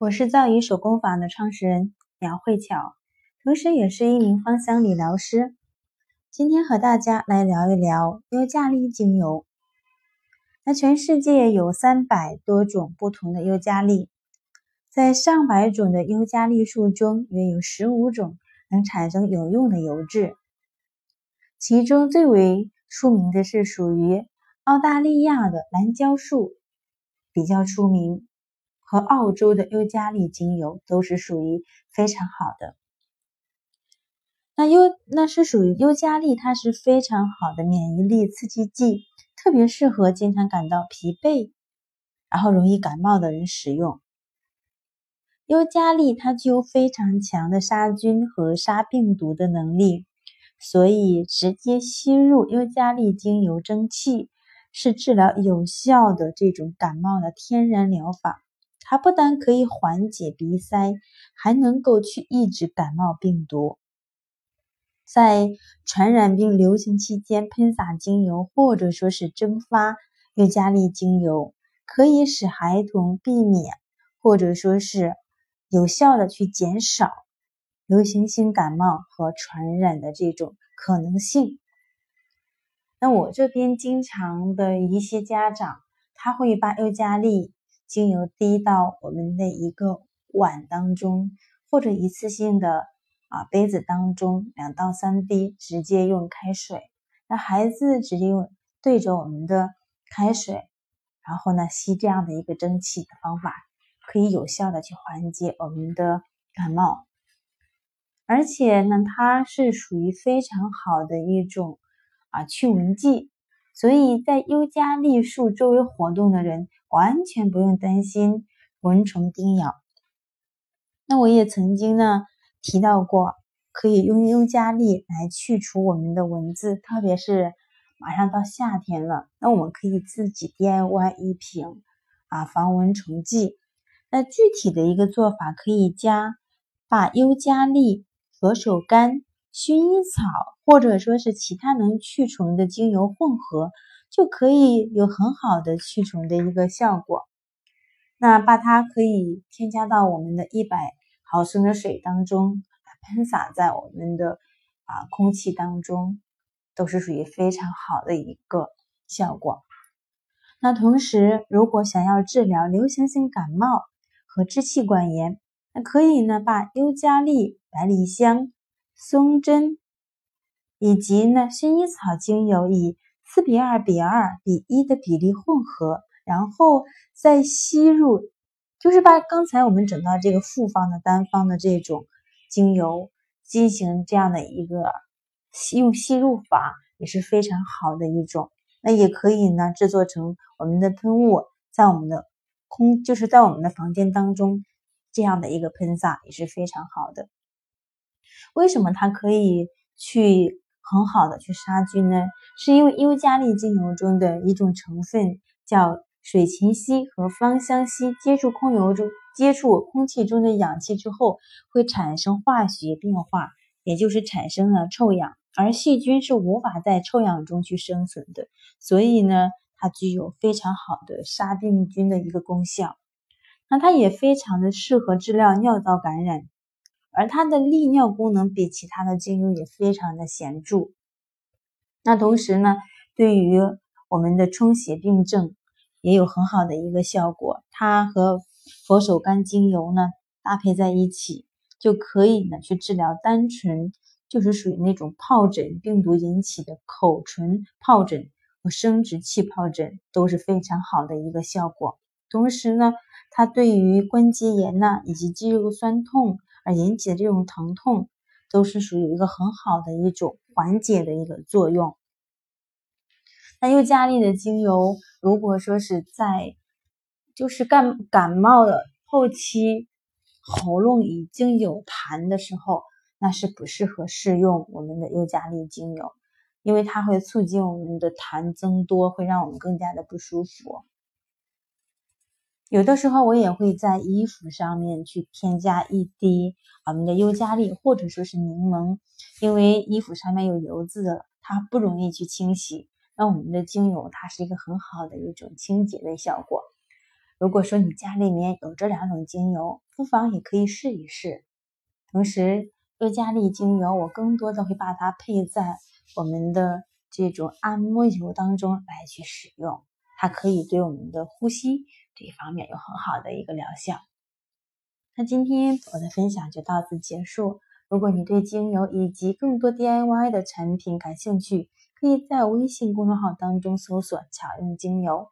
我是造诣手工坊的创始人苗慧巧，同时也是一名芳香理疗师。今天和大家来聊一聊尤加利精油。那全世界有三百多种不同的尤加利，在上百种的尤加利树中，约有十五种能产生有用的油质。其中最为出名的是属于澳大利亚的蓝胶树，比较出名。和澳洲的尤加利精油都是属于非常好的。那尤那是属于尤加利，它是非常好的免疫力刺激剂，特别适合经常感到疲惫，然后容易感冒的人使用。尤加利它具有非常强的杀菌和杀病毒的能力，所以直接吸入尤加利精油蒸汽是治疗有效的这种感冒的天然疗法。它不但可以缓解鼻塞，还能够去抑制感冒病毒。在传染病流行期间喷洒精油，或者说是蒸发尤加利精油，可以使孩童避免，或者说是有效的去减少流行性感冒和传染的这种可能性。那我这边经常的一些家长，他会把尤加利。精油滴到我们的一个碗当中，或者一次性的啊杯子当中，两到三滴，直接用开水，那孩子直接用对着我们的开水，然后呢吸这样的一个蒸汽的方法，可以有效的去缓解我们的感冒，而且呢它是属于非常好的一种啊驱蚊剂。所以在尤加利树周围活动的人，完全不用担心蚊虫叮咬。那我也曾经呢提到过，可以用尤加利来去除我们的蚊子，特别是马上到夏天了，那我们可以自己 DIY 一瓶啊防蚊虫剂。那具体的一个做法，可以加把尤加利、佛手柑。薰衣草或者说是其他能驱虫的精油混合，就可以有很好的驱虫的一个效果。那把它可以添加到我们的一百毫升的水当中，喷洒在我们的啊空气当中，都是属于非常好的一个效果。那同时，如果想要治疗流行性感冒和支气管炎，那可以呢把尤加利、百里香。松针以及呢薰衣草精油以四比二比二比一的比例混合，然后再吸入，就是把刚才我们整到这个复方的单方的这种精油进行这样的一个吸用吸入法，也是非常好的一种。那也可以呢制作成我们的喷雾，在我们的空就是在我们的房间当中这样的一个喷洒也是非常好的。为什么它可以去很好的去杀菌呢？是因为尤加利精油中的一种成分叫水芹烯和芳香烯，接触空油中接触空气中的氧气之后，会产生化学变化，也就是产生了臭氧，而细菌是无法在臭氧中去生存的，所以呢，它具有非常好的杀病菌的一个功效。那它也非常的适合治疗尿道感染。而它的利尿功能比其他的精油也非常的显著。那同时呢，对于我们的充血病症也有很好的一个效果。它和佛手柑精油呢搭配在一起，就可以呢去治疗单纯就是属于那种疱疹病毒引起的口唇疱疹和生殖器疱疹都是非常好的一个效果。同时呢，它对于关节炎呐以及肌肉酸痛。而引起的这种疼痛，都是属于一个很好的一种缓解的一个作用。那尤加利的精油，如果说是在就是感感冒的后期，喉咙已经有痰的时候，那是不适合试用我们的尤加利精油，因为它会促进我们的痰增多，会让我们更加的不舒服。有的时候我也会在衣服上面去添加一滴我们的尤加利或者说是柠檬，因为衣服上面有油渍，它不容易去清洗。那我们的精油它是一个很好的一种清洁的效果。如果说你家里面有这两种精油，不妨也可以试一试。同时，尤加利精油我更多的会把它配在我们的这种按摩油当中来去使用，它可以对我们的呼吸这一方面有很好的一个疗效。那今天我的分享就到此结束。如果你对精油以及更多 DIY 的产品感兴趣，可以在微信公众号当中搜索“巧用精油”。